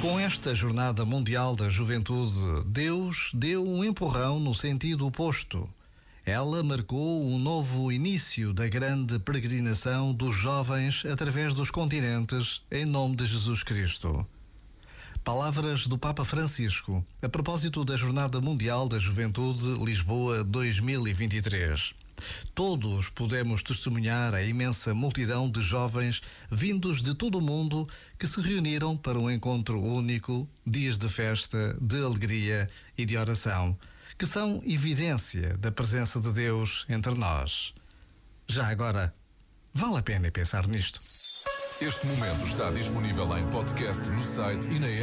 Com esta Jornada Mundial da Juventude, Deus deu um empurrão no sentido oposto. Ela marcou um novo início da grande peregrinação dos jovens através dos continentes, em nome de Jesus Cristo. Palavras do Papa Francisco, a propósito da Jornada Mundial da Juventude Lisboa 2023. Todos podemos testemunhar a imensa multidão de jovens vindos de todo o mundo que se reuniram para um encontro único, dias de festa, de alegria e de oração, que são evidência da presença de Deus entre nós. Já agora, vale a pena pensar nisto. Este momento está disponível em podcast no site e na app.